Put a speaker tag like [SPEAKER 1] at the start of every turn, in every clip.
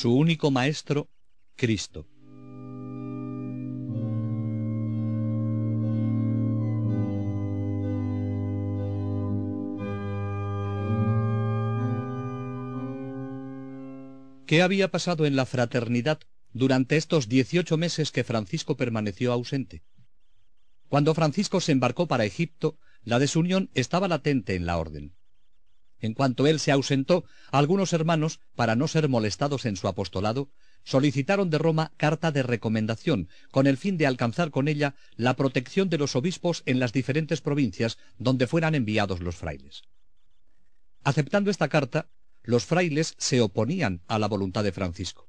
[SPEAKER 1] Su único maestro, Cristo. ¿Qué había pasado en la fraternidad durante estos dieciocho meses que Francisco permaneció ausente? Cuando Francisco se embarcó para Egipto, la desunión estaba latente en la orden. En cuanto él se ausentó, algunos hermanos, para no ser molestados en su apostolado, solicitaron de Roma carta de recomendación, con el fin de alcanzar con ella la protección de los obispos en las diferentes provincias donde fueran enviados los frailes. Aceptando esta carta, los frailes se oponían a la voluntad de Francisco.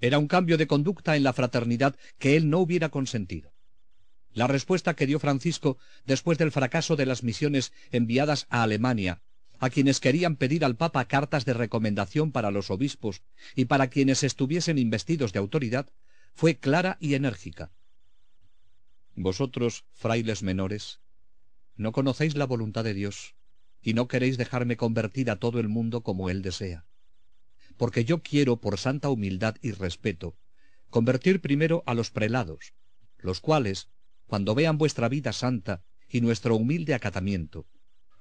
[SPEAKER 1] Era un cambio de conducta en la fraternidad que él no hubiera consentido. La respuesta que dio Francisco después del fracaso de las misiones enviadas a Alemania, a quienes querían pedir al Papa cartas de recomendación para los obispos y para quienes estuviesen investidos de autoridad, fue clara y enérgica. Vosotros, frailes menores, no conocéis la voluntad de Dios y no queréis dejarme convertir a todo el mundo como Él desea. Porque yo quiero, por santa humildad y respeto, convertir primero a los prelados, los cuales, cuando vean vuestra vida santa y nuestro humilde acatamiento,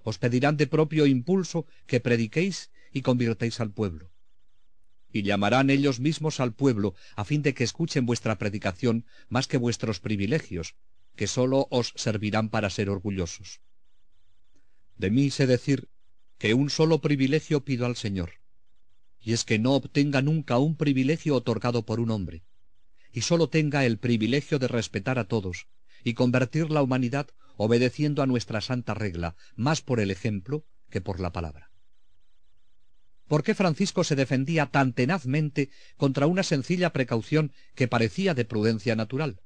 [SPEAKER 1] os pedirán de propio impulso que prediquéis y convirtéis al pueblo. Y llamarán ellos mismos al pueblo a fin de que escuchen vuestra predicación más que vuestros privilegios, que sólo os servirán para ser orgullosos. De mí sé decir que un solo privilegio pido al Señor, y es que no obtenga nunca un privilegio otorgado por un hombre, y sólo tenga el privilegio de respetar a todos, y convertir la humanidad obedeciendo a nuestra santa regla, más por el ejemplo que por la palabra. ¿Por qué Francisco se defendía tan tenazmente contra una sencilla precaución que parecía de prudencia natural?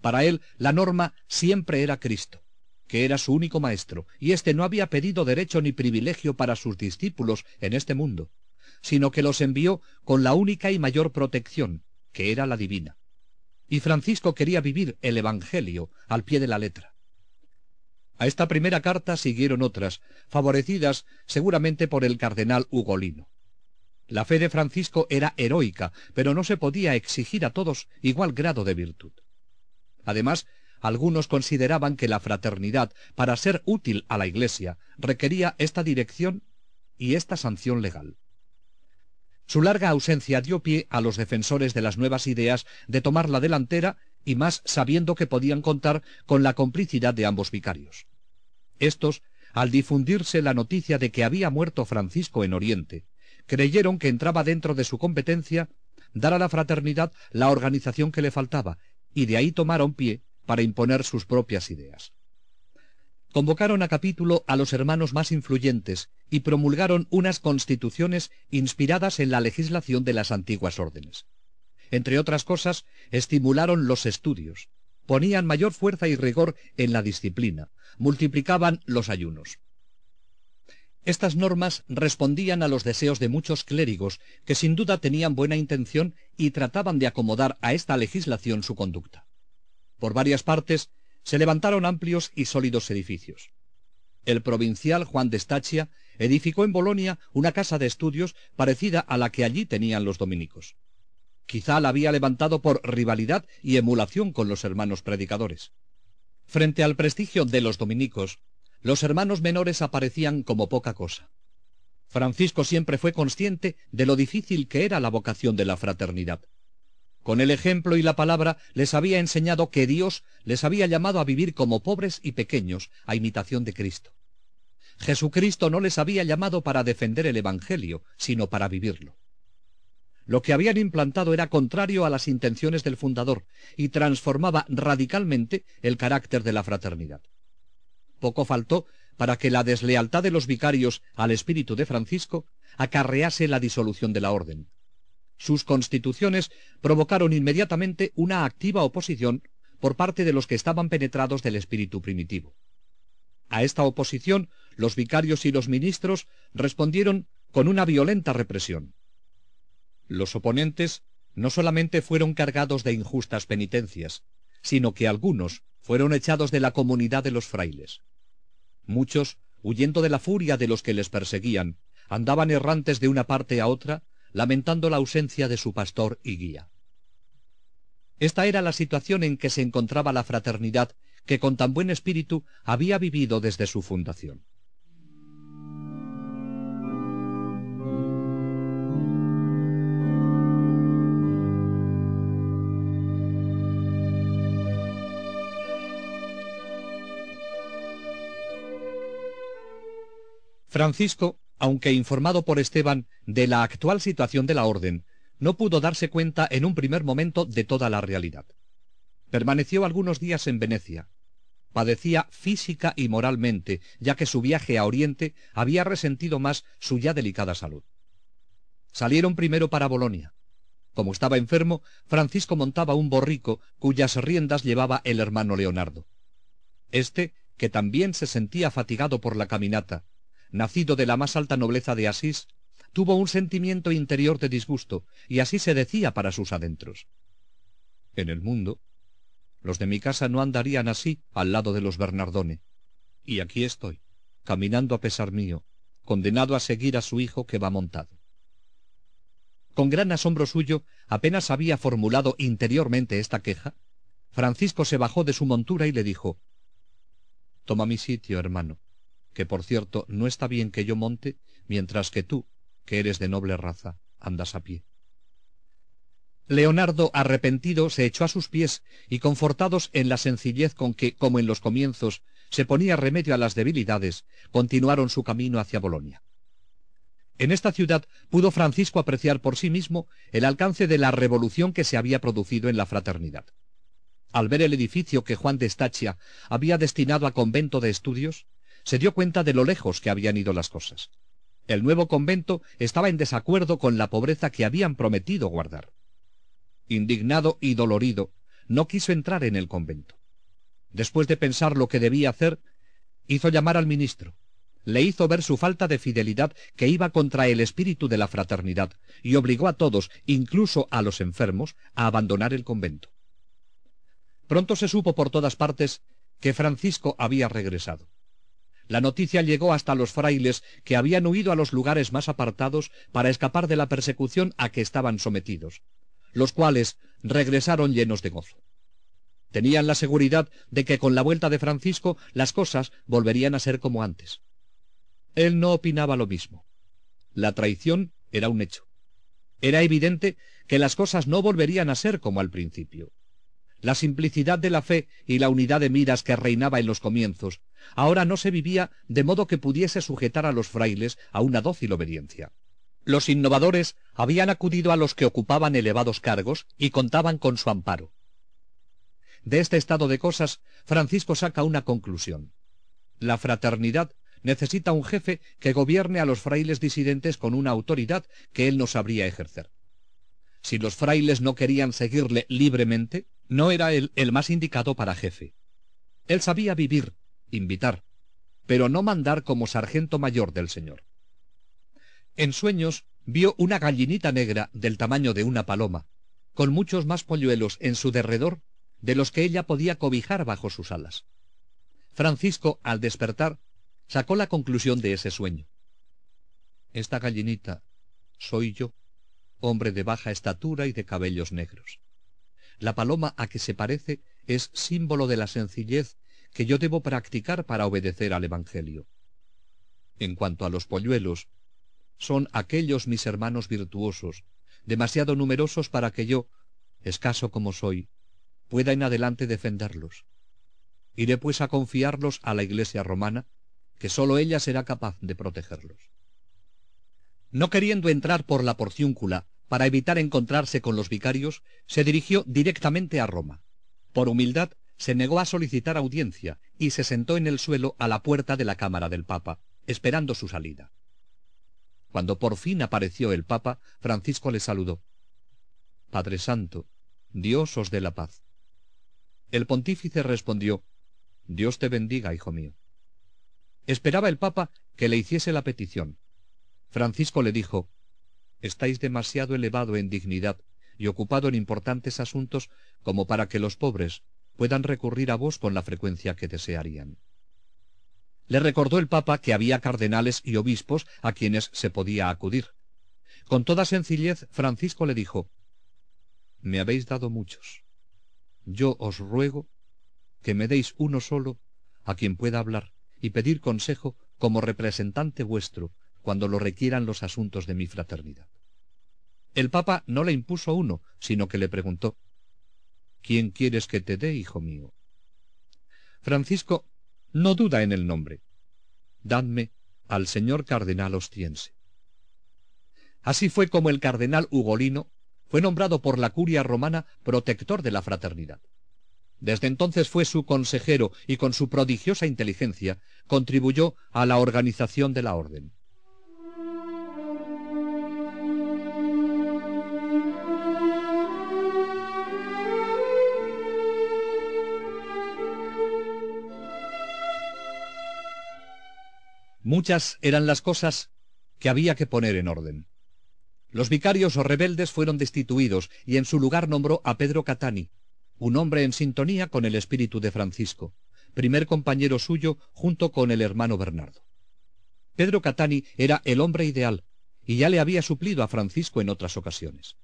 [SPEAKER 1] Para él la norma siempre era Cristo, que era su único maestro, y éste no había pedido derecho ni privilegio para sus discípulos en este mundo, sino que los envió con la única y mayor protección, que era la divina. Y Francisco quería vivir el Evangelio al pie de la letra. A esta primera carta siguieron otras, favorecidas seguramente por el cardenal Ugolino. La fe de Francisco era heroica, pero no se podía exigir a todos igual grado de virtud. Además, algunos consideraban que la fraternidad, para ser útil a la Iglesia, requería esta dirección y esta sanción legal. Su larga ausencia dio pie a los defensores de las nuevas ideas de tomar la delantera y más sabiendo que podían contar con la complicidad de ambos vicarios. Estos, al difundirse la noticia de que había muerto Francisco en Oriente, creyeron que entraba dentro de su competencia dar a la fraternidad la organización que le faltaba, y de ahí tomaron pie para imponer sus propias ideas. Convocaron a capítulo a los hermanos más influyentes y promulgaron unas constituciones inspiradas en la legislación de las antiguas órdenes. Entre otras cosas, estimularon los estudios, ponían mayor fuerza y rigor en la disciplina, multiplicaban los ayunos. Estas normas respondían a los deseos de muchos clérigos que sin duda tenían buena intención y trataban de acomodar a esta legislación su conducta. Por varias partes se levantaron amplios y sólidos edificios. El provincial Juan de Stachia edificó en Bolonia una casa de estudios parecida a la que allí tenían los dominicos. Quizá la había levantado por rivalidad y emulación con los hermanos predicadores. Frente al prestigio de los dominicos, los hermanos menores aparecían como poca cosa. Francisco siempre fue consciente de lo difícil que era la vocación de la fraternidad. Con el ejemplo y la palabra les había enseñado que Dios les había llamado a vivir como pobres y pequeños, a imitación de Cristo. Jesucristo no les había llamado para defender el Evangelio, sino para vivirlo. Lo que habían implantado era contrario a las intenciones del fundador y transformaba radicalmente el carácter de la fraternidad. Poco faltó para que la deslealtad de los vicarios al espíritu de Francisco acarrease la disolución de la orden. Sus constituciones provocaron inmediatamente una activa oposición por parte de los que estaban penetrados del espíritu primitivo. A esta oposición los vicarios y los ministros respondieron con una violenta represión. Los oponentes no solamente fueron cargados de injustas penitencias, sino que algunos fueron echados de la comunidad de los frailes. Muchos, huyendo de la furia de los que les perseguían, andaban errantes de una parte a otra, lamentando la ausencia de su pastor y guía. Esta era la situación en que se encontraba la fraternidad que con tan buen espíritu había vivido desde su fundación. Francisco, aunque informado por Esteban de la actual situación de la orden, no pudo darse cuenta en un primer momento de toda la realidad. Permaneció algunos días en Venecia. Padecía física y moralmente, ya que su viaje a Oriente había resentido más su ya delicada salud. Salieron primero para Bolonia. Como estaba enfermo, Francisco montaba un borrico cuyas riendas llevaba el hermano Leonardo. Este, que también se sentía fatigado por la caminata, nacido de la más alta nobleza de Asís, tuvo un sentimiento interior de disgusto, y así se decía para sus adentros. En el mundo, los de mi casa no andarían así al lado de los Bernardone. Y aquí estoy, caminando a pesar mío, condenado a seguir a su hijo que va montado. Con gran asombro suyo, apenas había formulado interiormente esta queja, Francisco se bajó de su montura y le dijo, Toma mi sitio, hermano que por cierto no está bien que yo monte, mientras que tú, que eres de noble raza, andas a pie. Leonardo, arrepentido, se echó a sus pies, y confortados en la sencillez con que, como en los comienzos, se ponía remedio a las debilidades, continuaron su camino hacia Bolonia. En esta ciudad pudo Francisco apreciar por sí mismo el alcance de la revolución que se había producido en la fraternidad. Al ver el edificio que Juan de Stachia había destinado a convento de estudios, se dio cuenta de lo lejos que habían ido las cosas. El nuevo convento estaba en desacuerdo con la pobreza que habían prometido guardar. Indignado y dolorido, no quiso entrar en el convento. Después de pensar lo que debía hacer, hizo llamar al ministro. Le hizo ver su falta de fidelidad que iba contra el espíritu de la fraternidad y obligó a todos, incluso a los enfermos, a abandonar el convento. Pronto se supo por todas partes que Francisco había regresado. La noticia llegó hasta los frailes que habían huido a los lugares más apartados para escapar de la persecución a que estaban sometidos, los cuales regresaron llenos de gozo. Tenían la seguridad de que con la vuelta de Francisco las cosas volverían a ser como antes. Él no opinaba lo mismo. La traición era un hecho. Era evidente que las cosas no volverían a ser como al principio. La simplicidad de la fe y la unidad de miras que reinaba en los comienzos, ahora no se vivía de modo que pudiese sujetar a los frailes a una dócil obediencia. Los innovadores habían acudido a los que ocupaban elevados cargos y contaban con su amparo. De este estado de cosas, Francisco saca una conclusión. La fraternidad necesita un jefe que gobierne a los frailes disidentes con una autoridad que él no sabría ejercer. Si los frailes no querían seguirle libremente, no era él el más indicado para jefe. Él sabía vivir, invitar, pero no mandar como sargento mayor del Señor. En sueños vio una gallinita negra del tamaño de una paloma, con muchos más polluelos en su derredor de los que ella podía cobijar bajo sus alas. Francisco, al despertar, sacó la conclusión de ese sueño. Esta gallinita soy yo, hombre de baja estatura y de cabellos negros. La paloma a que se parece es símbolo de la sencillez que yo debo practicar para obedecer al Evangelio. En cuanto a los polluelos, son aquellos mis hermanos virtuosos, demasiado numerosos para que yo, escaso como soy, pueda en adelante defenderlos. Iré pues a confiarlos a la Iglesia romana, que sólo ella será capaz de protegerlos. No queriendo entrar por la porciúncula para evitar encontrarse con los vicarios, se dirigió directamente a Roma. Por humildad, se negó a solicitar audiencia y se sentó en el suelo a la puerta de la cámara del Papa, esperando su salida. Cuando por fin apareció el Papa, Francisco le saludó. Padre Santo, Dios os dé la paz. El pontífice respondió, Dios te bendiga, hijo mío. Esperaba el Papa que le hiciese la petición. Francisco le dijo, Estáis demasiado elevado en dignidad y ocupado en importantes asuntos como para que los pobres, puedan recurrir a vos con la frecuencia que desearían. Le recordó el Papa que había cardenales y obispos a quienes se podía acudir. Con toda sencillez, Francisco le dijo, Me habéis dado muchos. Yo os ruego que me deis uno solo a quien pueda hablar y pedir consejo como representante vuestro cuando lo requieran los asuntos de mi fraternidad. El Papa no le impuso uno, sino que le preguntó, ¿Quién quieres que te dé, hijo mío? Francisco no duda en el nombre. Dadme al señor cardenal Ostiense. Así fue como el cardenal Ugolino fue nombrado por la curia romana protector de la fraternidad. Desde entonces fue su consejero y con su prodigiosa inteligencia contribuyó a la organización de la orden. Muchas eran las cosas que había que poner en orden. Los vicarios o rebeldes fueron destituidos y en su lugar nombró a Pedro Catani, un hombre en sintonía con el espíritu de Francisco, primer compañero suyo junto con el hermano Bernardo. Pedro Catani era el hombre ideal, y ya le había suplido a Francisco en otras ocasiones.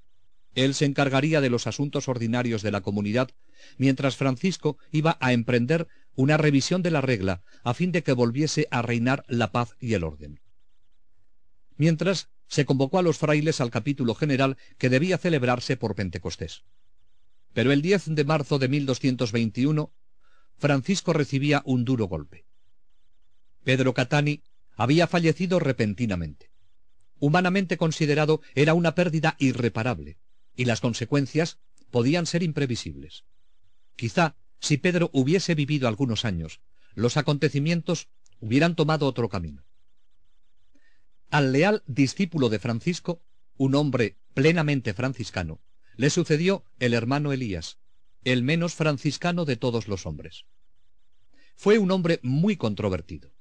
[SPEAKER 1] Él se encargaría de los asuntos ordinarios de la comunidad, mientras Francisco iba a emprender una revisión de la regla a fin de que volviese a reinar la paz y el orden. Mientras, se convocó a los frailes al capítulo general que debía celebrarse por Pentecostés. Pero el 10 de marzo de 1221, Francisco recibía un duro golpe. Pedro Catani había fallecido repentinamente. Humanamente considerado, era una pérdida irreparable, y las consecuencias podían ser imprevisibles. Quizá, si Pedro hubiese vivido algunos años, los acontecimientos hubieran tomado otro camino. Al leal discípulo de Francisco, un hombre plenamente franciscano, le sucedió el hermano Elías, el menos franciscano de todos los hombres. Fue un hombre muy controvertido.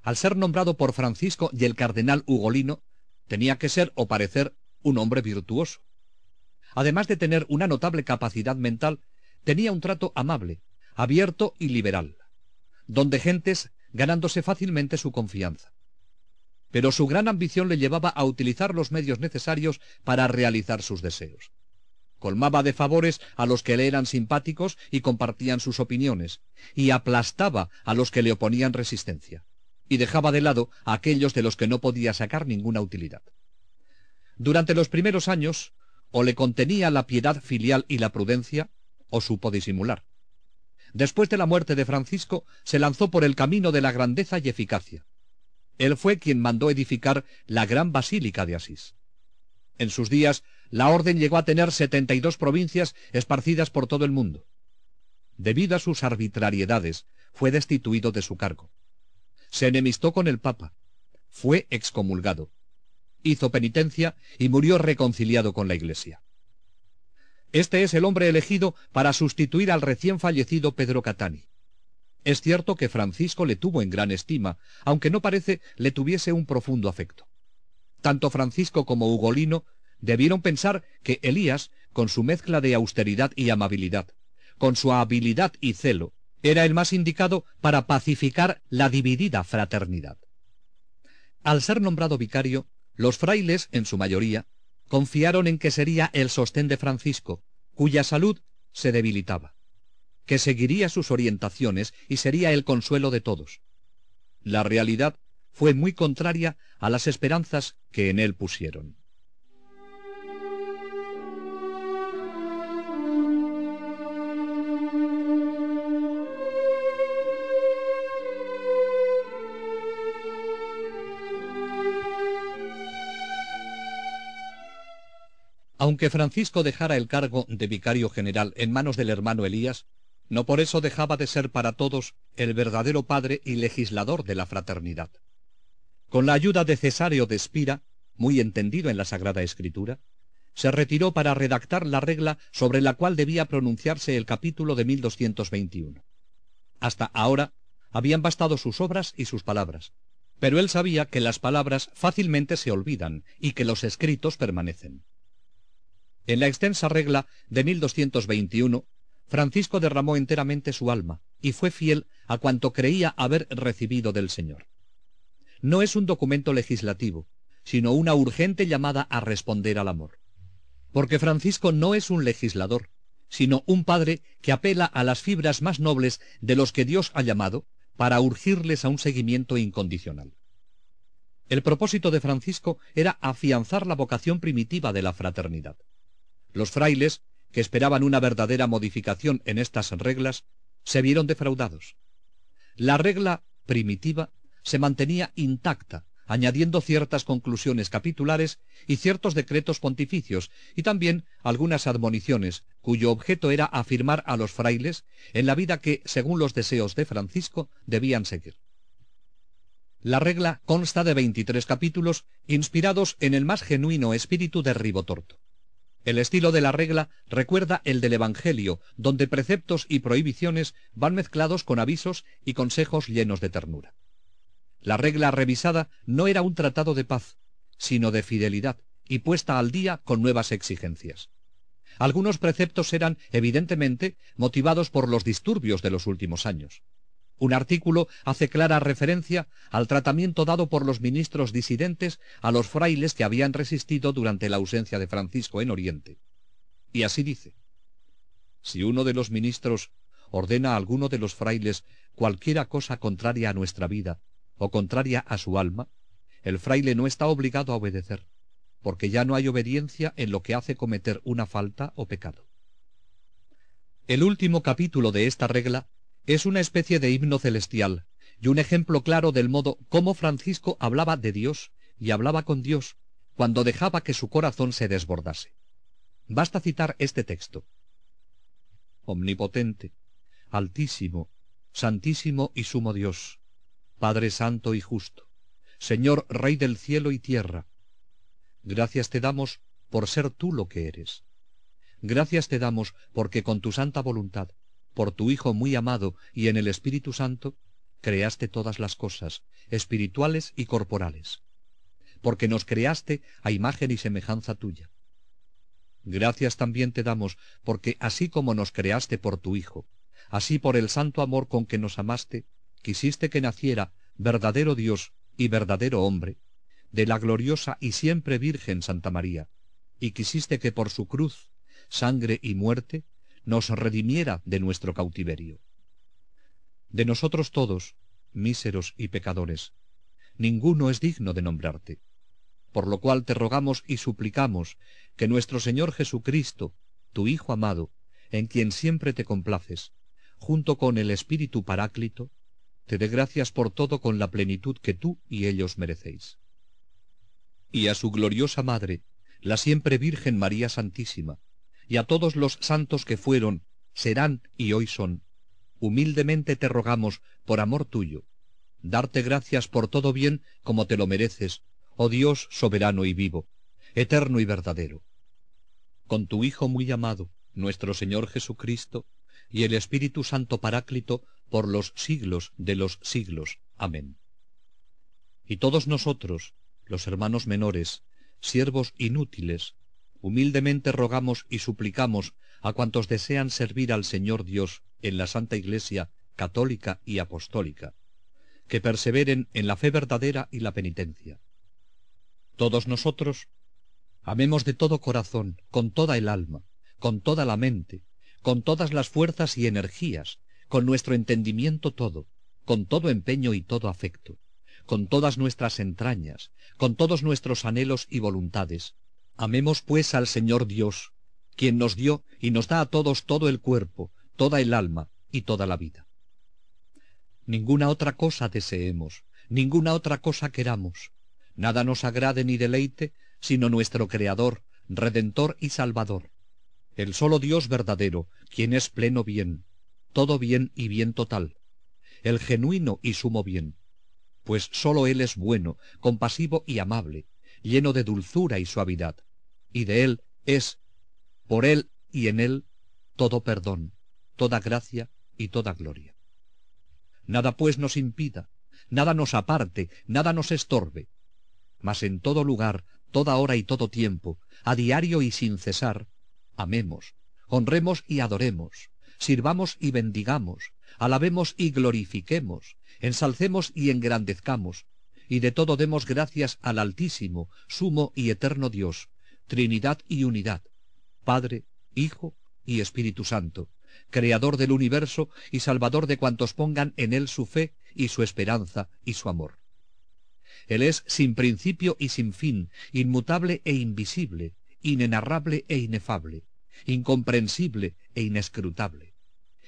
[SPEAKER 1] Al ser nombrado por Francisco y el cardenal Ugolino, tenía que ser o parecer un hombre virtuoso. Además de tener una notable capacidad mental, tenía un trato amable, abierto y liberal, donde gentes ganándose fácilmente su confianza. Pero su gran ambición le llevaba a utilizar los medios necesarios para realizar sus deseos colmaba de favores a los que le eran simpáticos y compartían sus opiniones, y aplastaba a los que le oponían resistencia, y dejaba de lado a aquellos de los que no podía sacar ninguna utilidad. Durante los primeros años, o le contenía la piedad filial y la prudencia, o supo disimular. Después de la muerte de Francisco, se lanzó por el camino de la grandeza y eficacia. Él fue quien mandó edificar la gran basílica de Asís. En sus días la orden llegó a tener 72 provincias esparcidas por todo el mundo. Debido a sus arbitrariedades, fue destituido de su cargo. Se enemistó con el Papa. Fue excomulgado. Hizo penitencia y murió reconciliado con la Iglesia. Este es el hombre elegido para sustituir al recién fallecido Pedro Catani. Es cierto que Francisco le tuvo en gran estima, aunque no parece le tuviese un profundo afecto. Tanto Francisco como Ugolino debieron pensar que Elías, con su mezcla de austeridad y amabilidad, con su habilidad y celo, era el más indicado para pacificar la dividida fraternidad. Al ser nombrado vicario, los frailes, en su mayoría, confiaron en que sería el sostén de Francisco, cuya salud se debilitaba, que seguiría sus orientaciones y sería el consuelo de todos. La realidad fue muy contraria a las esperanzas que en él pusieron. Aunque Francisco dejara el cargo de vicario general en manos del hermano Elías, no por eso dejaba de ser para todos el verdadero padre y legislador de la fraternidad. Con la ayuda de Cesáreo de Espira, muy entendido en la Sagrada Escritura, se retiró para redactar la regla sobre la cual debía pronunciarse el capítulo de 1221. Hasta ahora habían bastado sus obras y sus palabras, pero él sabía que las palabras fácilmente se olvidan y que los escritos permanecen. En la extensa regla de 1221, Francisco derramó enteramente su alma y fue fiel a cuanto creía haber recibido del Señor. No es un documento legislativo, sino una urgente llamada a responder al amor. Porque Francisco no es un legislador, sino un padre que apela a las fibras más nobles de los que Dios ha llamado para urgirles a un seguimiento incondicional. El propósito de Francisco era afianzar la vocación primitiva de la fraternidad. Los frailes, que esperaban una verdadera modificación en estas reglas, se vieron defraudados. La regla primitiva se mantenía intacta, añadiendo ciertas conclusiones capitulares y ciertos decretos pontificios, y también algunas admoniciones, cuyo objeto era afirmar a los frailes en la vida que, según los deseos de Francisco, debían seguir. La regla consta de veintitrés capítulos inspirados en el más genuino espíritu de Ribotorto. El estilo de la regla recuerda el del Evangelio, donde preceptos y prohibiciones van mezclados con avisos y consejos llenos de ternura. La regla revisada no era un tratado de paz, sino de fidelidad, y puesta al día con nuevas exigencias. Algunos preceptos eran, evidentemente, motivados por los disturbios de los últimos años. Un artículo hace clara referencia al tratamiento dado por los ministros disidentes a los frailes que habían resistido durante la ausencia de Francisco en Oriente. Y así dice, si uno de los ministros ordena a alguno de los frailes cualquiera cosa contraria a nuestra vida, o contraria a su alma, el fraile no está obligado a obedecer, porque ya no hay obediencia en lo que hace cometer una falta o pecado. El último capítulo de esta regla es una especie de himno celestial y un ejemplo claro del modo cómo Francisco hablaba de Dios y hablaba con Dios cuando dejaba que su corazón se desbordase. Basta citar este texto. Omnipotente, altísimo, santísimo y sumo Dios, Padre Santo y Justo, Señor Rey del cielo y tierra. Gracias te damos por ser tú lo que eres. Gracias te damos porque con tu santa voluntad, por tu Hijo muy amado y en el Espíritu Santo, creaste todas las cosas, espirituales y corporales, porque nos creaste a imagen y semejanza tuya. Gracias también te damos porque así como nos creaste por tu Hijo, así por el santo amor con que nos amaste, quisiste que naciera verdadero Dios y verdadero hombre, de la gloriosa y siempre Virgen Santa María, y quisiste que por su cruz, sangre y muerte, nos redimiera de nuestro cautiverio. De nosotros todos, míseros y pecadores, ninguno es digno de nombrarte, por lo cual te rogamos y suplicamos que nuestro Señor Jesucristo, tu Hijo amado, en quien siempre te complaces, junto con el Espíritu Paráclito, te dé gracias por todo con la plenitud que tú y ellos merecéis. Y a su gloriosa Madre, la siempre Virgen María Santísima, y a todos los santos que fueron, serán y hoy son, humildemente te rogamos, por amor tuyo, darte gracias por todo bien como te lo mereces, oh Dios soberano y vivo, eterno y verdadero. Con tu Hijo muy amado, nuestro Señor Jesucristo, y el Espíritu Santo Paráclito, por los siglos de los siglos. Amén. Y todos nosotros, los hermanos menores, siervos inútiles, humildemente rogamos y suplicamos a cuantos desean servir al Señor Dios en la Santa Iglesia católica y apostólica, que perseveren en la fe verdadera y la penitencia. Todos nosotros, amemos de todo corazón, con toda el alma, con toda la mente, con todas las fuerzas y energías, con nuestro entendimiento todo, con todo empeño y todo afecto, con todas nuestras entrañas, con todos nuestros anhelos y voluntades. Amemos pues al Señor Dios, quien nos dio y nos da a todos todo el cuerpo, toda el alma y toda la vida. Ninguna otra cosa deseemos, ninguna otra cosa queramos, nada nos agrade ni deleite, sino nuestro Creador, Redentor y Salvador, el solo Dios verdadero, quien es pleno bien, todo bien y bien total, el genuino y sumo bien, pues sólo Él es bueno, compasivo y amable, lleno de dulzura y suavidad, y de Él es, por Él y en Él, todo perdón, toda gracia y toda gloria. Nada pues nos impida, nada nos aparte, nada nos estorbe, mas en todo lugar, toda hora y todo tiempo, a diario y sin cesar, amemos, honremos y adoremos, sirvamos y bendigamos, alabemos y glorifiquemos, ensalcemos y engrandezcamos, y de todo demos gracias al Altísimo, sumo y eterno Dios, Trinidad y unidad, Padre, Hijo y Espíritu Santo, Creador del universo y Salvador de cuantos pongan en él su fe y su esperanza y su amor. Él es sin principio y sin fin, inmutable e invisible, inenarrable e inefable, incomprensible e inescrutable.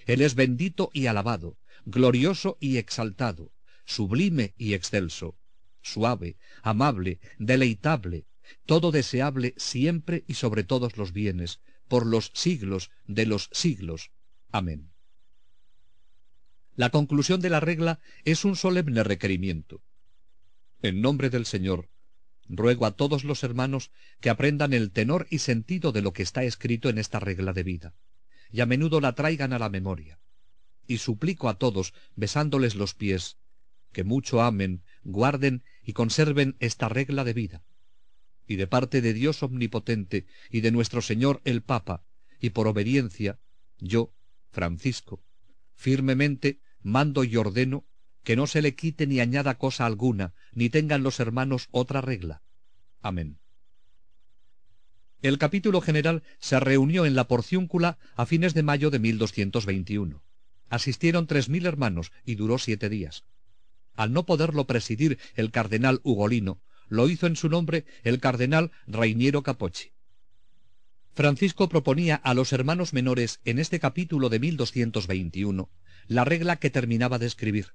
[SPEAKER 1] Él es bendito y alabado, glorioso y exaltado, sublime y excelso, suave, amable, deleitable, todo deseable siempre y sobre todos los bienes, por los siglos de los siglos. Amén. La conclusión de la regla es un solemne requerimiento. En nombre del Señor, ruego a todos los hermanos que aprendan el tenor y sentido de lo que está escrito en esta regla de vida, y a menudo la traigan a la memoria. Y suplico a todos, besándoles los pies, que mucho amen, guarden y conserven esta regla de vida. Y de parte de Dios omnipotente y de nuestro Señor el Papa, y por obediencia, yo, Francisco, firmemente mando y ordeno que no se le quite ni añada cosa alguna, ni tengan los hermanos otra regla. Amén. El capítulo general se reunió en la Porciúncula a fines de mayo de 1221. Asistieron tres mil hermanos y duró siete días. Al no poderlo presidir el cardenal Ugolino, lo hizo en su nombre el cardenal Rainiero Capocci. Francisco proponía a los hermanos menores en este capítulo de 1221 la regla que terminaba de escribir,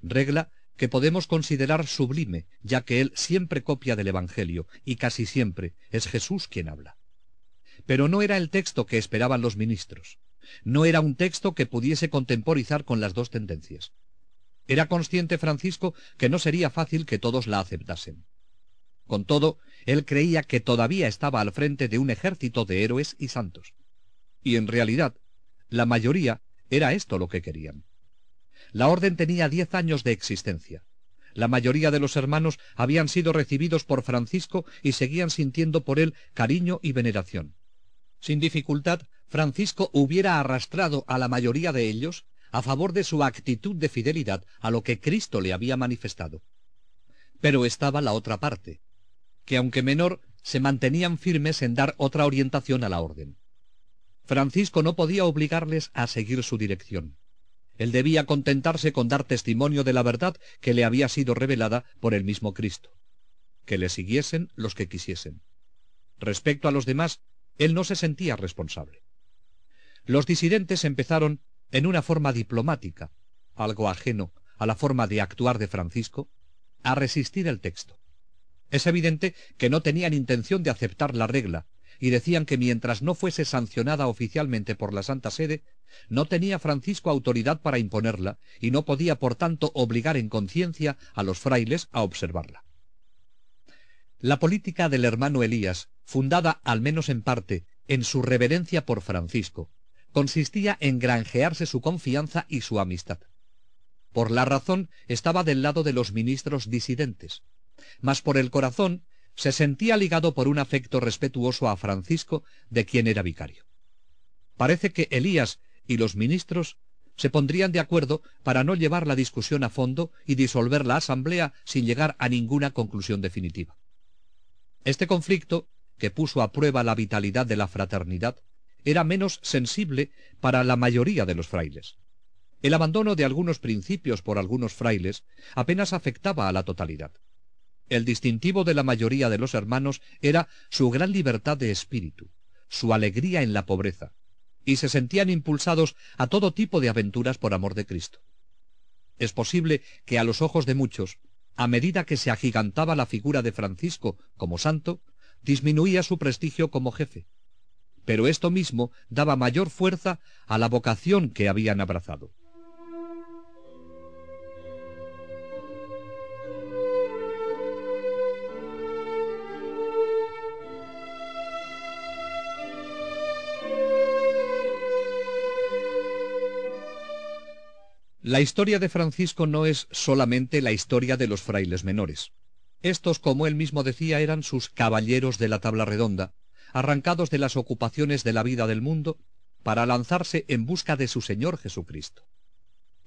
[SPEAKER 1] regla que podemos considerar sublime, ya que él siempre copia del Evangelio, y casi siempre es Jesús quien habla. Pero no era el texto que esperaban los ministros. No era un texto que pudiese contemporizar con las dos tendencias. Era consciente Francisco que no sería fácil que todos la aceptasen. Con todo, él creía que todavía estaba al frente de un ejército de héroes y santos. Y en realidad, la mayoría era esto lo que querían. La orden tenía diez años de existencia. La mayoría de los hermanos habían sido recibidos por Francisco y seguían sintiendo por él cariño y veneración. Sin dificultad, Francisco hubiera arrastrado a la mayoría de ellos a favor de su actitud de fidelidad a lo que Cristo le había manifestado. Pero estaba la otra parte, que aunque menor, se mantenían firmes en dar otra orientación a la orden. Francisco no podía obligarles a seguir su dirección. Él debía contentarse con dar testimonio de la verdad que le había sido revelada por el mismo Cristo. Que le siguiesen los que quisiesen. Respecto a los demás, él no se sentía responsable. Los disidentes empezaron en una forma diplomática, algo ajeno a la forma de actuar de Francisco, a resistir el texto. Es evidente que no tenían intención de aceptar la regla, y decían que mientras no fuese sancionada oficialmente por la Santa Sede, no tenía Francisco autoridad para imponerla, y no podía por tanto obligar en conciencia a los frailes a observarla. La política del hermano Elías, fundada al menos en parte en su reverencia por Francisco, consistía en granjearse su confianza y su amistad. Por la razón estaba del lado de los ministros disidentes, mas por el corazón se sentía ligado por un afecto respetuoso a Francisco, de quien era vicario. Parece que Elías y los ministros se pondrían de acuerdo para no llevar la discusión a fondo y disolver la asamblea sin llegar a ninguna conclusión definitiva. Este conflicto, que puso a prueba la vitalidad de la fraternidad, era menos sensible para la mayoría de los frailes. El abandono de algunos principios por algunos frailes apenas afectaba a la totalidad. El distintivo de la mayoría de los hermanos era su gran libertad de espíritu, su alegría en la pobreza, y se sentían impulsados a todo tipo de aventuras por amor de Cristo. Es posible que a los ojos de muchos, a medida que se agigantaba la figura de Francisco como santo, disminuía su prestigio como jefe. Pero esto mismo daba mayor fuerza a la vocación que habían abrazado. La historia de Francisco no es solamente la historia de los frailes menores. Estos, como él mismo decía, eran sus caballeros de la tabla redonda, arrancados de las ocupaciones de la vida del mundo para lanzarse en busca de su Señor Jesucristo.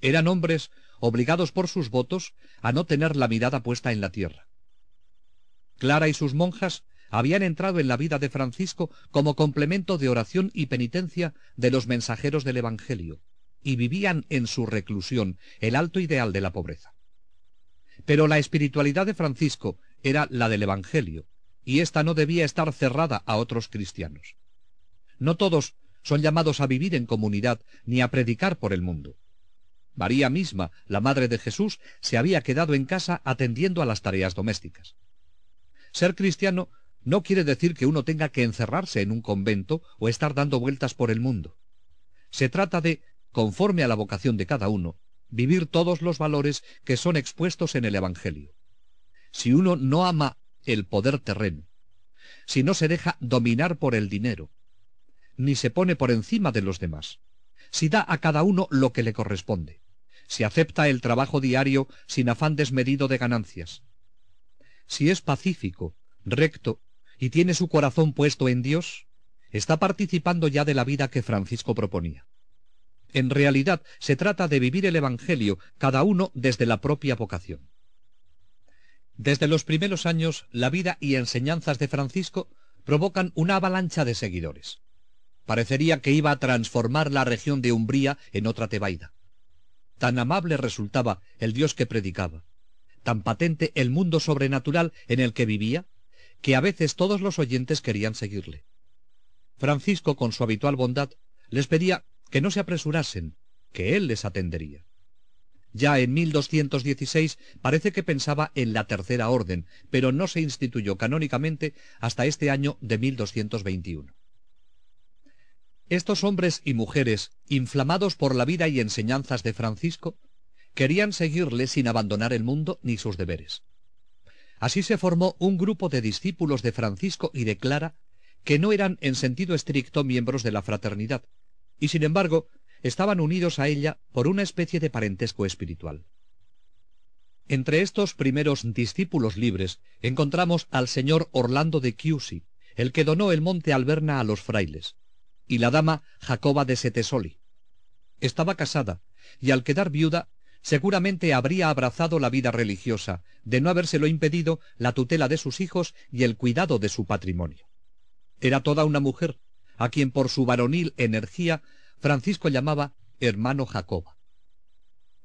[SPEAKER 1] Eran hombres obligados por sus votos a no tener la mirada puesta en la tierra. Clara y sus monjas habían entrado en la vida de Francisco como complemento de oración y penitencia de los mensajeros del Evangelio, y vivían en su reclusión el alto ideal de la pobreza. Pero la espiritualidad de Francisco era la del Evangelio, y ésta no debía estar cerrada a otros cristianos. No todos son llamados a vivir en comunidad ni a predicar por el mundo. María misma, la madre de Jesús, se había quedado en casa atendiendo a las tareas domésticas. Ser cristiano no quiere decir que uno tenga que encerrarse en un convento o estar dando vueltas por el mundo. Se trata de, conforme a la vocación de cada uno, vivir todos los valores que son expuestos en el Evangelio. Si uno no ama el poder terreno, si no se deja dominar por el dinero, ni se pone por encima de los demás, si da a cada uno lo que le corresponde, si acepta el trabajo diario sin afán desmedido de ganancias, si es pacífico, recto y tiene su corazón puesto en Dios, está participando ya de la vida que Francisco proponía. En realidad se trata de vivir el Evangelio cada uno desde la propia vocación. Desde los primeros años, la vida y enseñanzas de Francisco provocan una avalancha de seguidores. Parecería que iba a transformar la región de Umbría en otra Tebaida. Tan amable resultaba el Dios que predicaba, tan patente el mundo sobrenatural en el que vivía, que a veces todos los oyentes querían seguirle. Francisco, con su habitual bondad, les pedía que no se apresurasen, que él les atendería. Ya en 1216 parece que pensaba en la tercera orden, pero no se instituyó canónicamente hasta este año de 1221. Estos hombres y mujeres, inflamados por la vida y enseñanzas de Francisco, querían seguirle sin abandonar el mundo ni sus deberes. Así se formó un grupo de discípulos de Francisco y de Clara que no eran en sentido estricto miembros de la fraternidad, y sin embargo estaban unidos a ella por una especie de parentesco espiritual. Entre estos primeros discípulos libres encontramos al señor Orlando de Chiusi, el que donó el monte Alberna a los frailes, y la dama Jacoba de Setesoli. Estaba casada, y al quedar viuda, seguramente habría abrazado la vida religiosa, de no habérselo impedido la tutela de sus hijos y el cuidado de su patrimonio. Era toda una mujer, a quien por su varonil energía Francisco llamaba hermano Jacoba.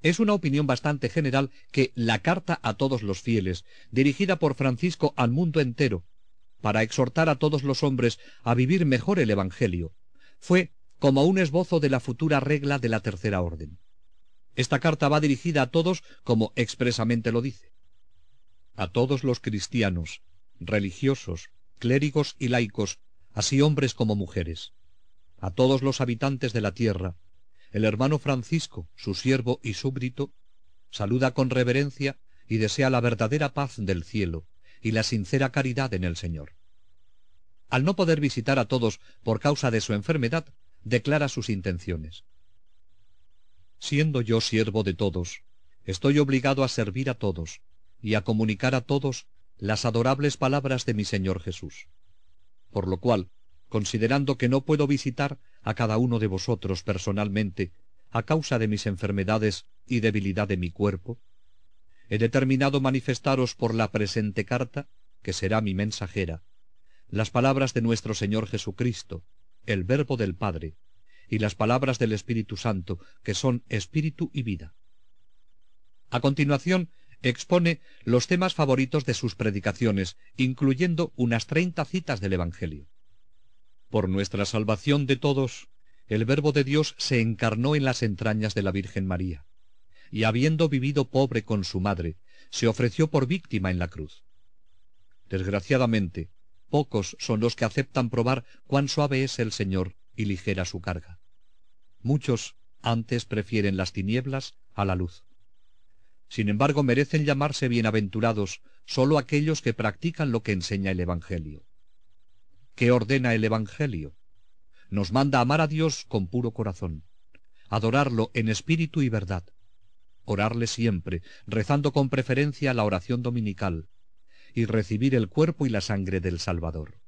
[SPEAKER 1] Es una opinión bastante general que la carta a todos los fieles, dirigida por Francisco al mundo entero, para exhortar a todos los hombres a vivir mejor el Evangelio, fue como un esbozo de la futura regla de la tercera orden. Esta carta va dirigida a todos como expresamente lo dice. A todos los cristianos, religiosos, clérigos y laicos, así hombres como mujeres. A todos los habitantes de la tierra, el hermano Francisco, su siervo y súbdito, saluda con reverencia y desea la verdadera paz del cielo y la sincera caridad en el Señor. Al no poder visitar a todos por causa de su enfermedad, declara sus intenciones. Siendo yo siervo de todos, estoy obligado a servir a todos y a comunicar a todos las adorables palabras de mi Señor Jesús. Por lo cual, considerando que no puedo visitar a cada uno de vosotros personalmente a causa de mis enfermedades y debilidad de mi cuerpo, he determinado manifestaros por la presente carta, que será mi mensajera, las palabras de nuestro Señor Jesucristo, el Verbo del Padre, y las palabras del Espíritu Santo, que son Espíritu y vida. A continuación, expone los temas favoritos de sus predicaciones, incluyendo unas treinta citas del Evangelio. Por nuestra salvación de todos, el Verbo de Dios se encarnó en las entrañas de la Virgen María, y habiendo vivido pobre con su madre, se ofreció por víctima en la cruz. Desgraciadamente, Pocos son los que aceptan probar cuán suave es el Señor y ligera su carga. Muchos antes prefieren las tinieblas a la luz. Sin embargo, merecen llamarse bienaventurados sólo aquellos que practican lo que enseña el Evangelio. ¿Qué ordena el Evangelio? Nos manda amar a Dios con puro corazón, adorarlo en espíritu y verdad, orarle siempre, rezando con preferencia la oración dominical, y recibir el cuerpo y la sangre del Salvador.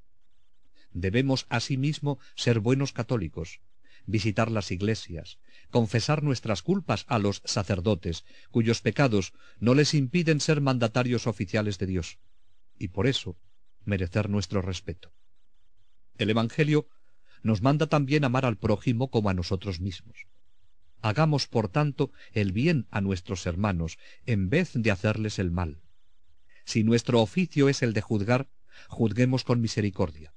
[SPEAKER 1] Debemos asimismo ser buenos católicos, visitar las iglesias, confesar nuestras culpas a los sacerdotes, cuyos pecados no les impiden ser mandatarios oficiales de Dios, y por eso merecer nuestro respeto. El Evangelio nos manda también amar al prójimo como a nosotros mismos. Hagamos, por tanto, el bien a nuestros hermanos, en vez de hacerles el mal. Si nuestro oficio es el de juzgar, juzguemos con misericordia.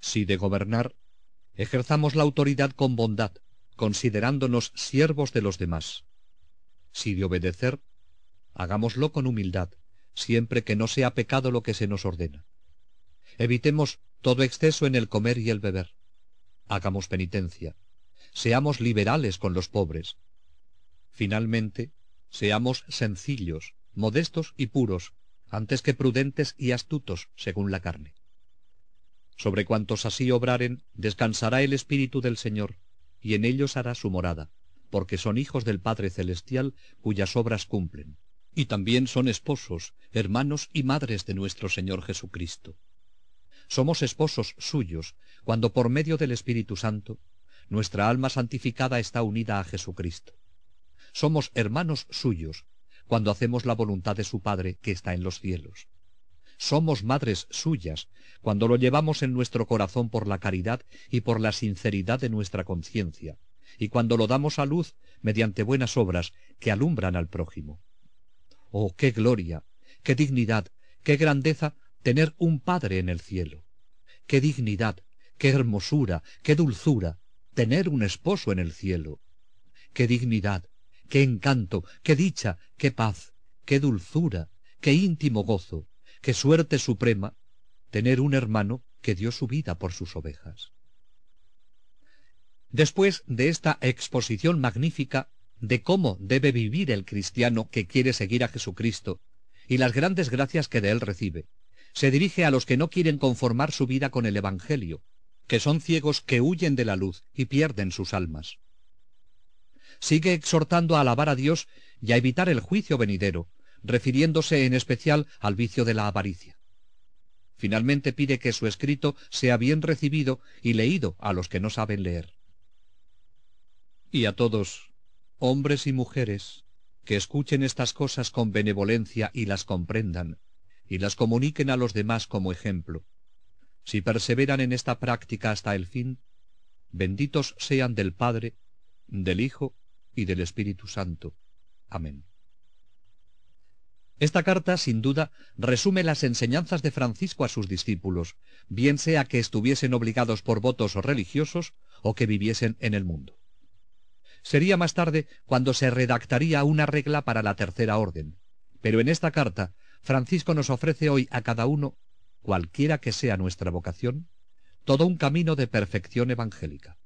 [SPEAKER 1] Si de gobernar, ejerzamos la autoridad con bondad, considerándonos siervos de los demás. Si de obedecer, hagámoslo con humildad, siempre que no sea pecado lo que se nos ordena. Evitemos todo exceso en el comer y el beber. Hagamos penitencia. Seamos liberales con los pobres. Finalmente, seamos sencillos, modestos y puros, antes que prudentes y astutos según la carne. Sobre cuantos así obraren, descansará el Espíritu del Señor, y en ellos hará su morada, porque son hijos del Padre Celestial, cuyas obras cumplen. Y también son esposos, hermanos y madres de nuestro Señor Jesucristo. Somos esposos suyos, cuando por medio del Espíritu Santo, nuestra alma santificada está unida a Jesucristo. Somos hermanos suyos, cuando hacemos la voluntad de su Padre que está en los cielos. Somos madres suyas, cuando lo llevamos en nuestro corazón por la caridad y por la sinceridad de nuestra conciencia, y cuando lo damos a luz mediante buenas obras que alumbran al prójimo. Oh, qué gloria, qué dignidad, qué grandeza tener un Padre en el cielo. Qué dignidad, qué hermosura, qué dulzura, tener un esposo en el cielo. Qué dignidad, qué encanto, qué dicha, qué paz, qué dulzura, qué íntimo gozo, qué suerte suprema, tener un hermano que dio su vida por sus ovejas. Después de esta exposición magnífica de cómo debe vivir el cristiano que quiere seguir a Jesucristo y las grandes gracias que de él recibe, se dirige a los que no quieren conformar su vida con el Evangelio, que son ciegos que huyen de la luz y pierden sus almas. Sigue exhortando a alabar a Dios y a evitar el juicio venidero, refiriéndose en especial al vicio de la avaricia. Finalmente pide que su escrito sea bien recibido y leído a los que no saben leer. Y a todos, hombres y mujeres, que escuchen estas cosas con benevolencia y las comprendan, y las comuniquen a los demás como ejemplo. Si perseveran en esta práctica hasta el fin, benditos sean del Padre, del Hijo y del Espíritu Santo. Amén. Esta carta, sin duda, resume las enseñanzas de Francisco a sus discípulos, bien sea que estuviesen obligados por votos religiosos o que viviesen en el mundo. Sería más tarde cuando se redactaría una regla para la tercera orden, pero en esta carta Francisco nos ofrece hoy a cada uno, cualquiera que sea nuestra vocación, todo un camino de perfección evangélica.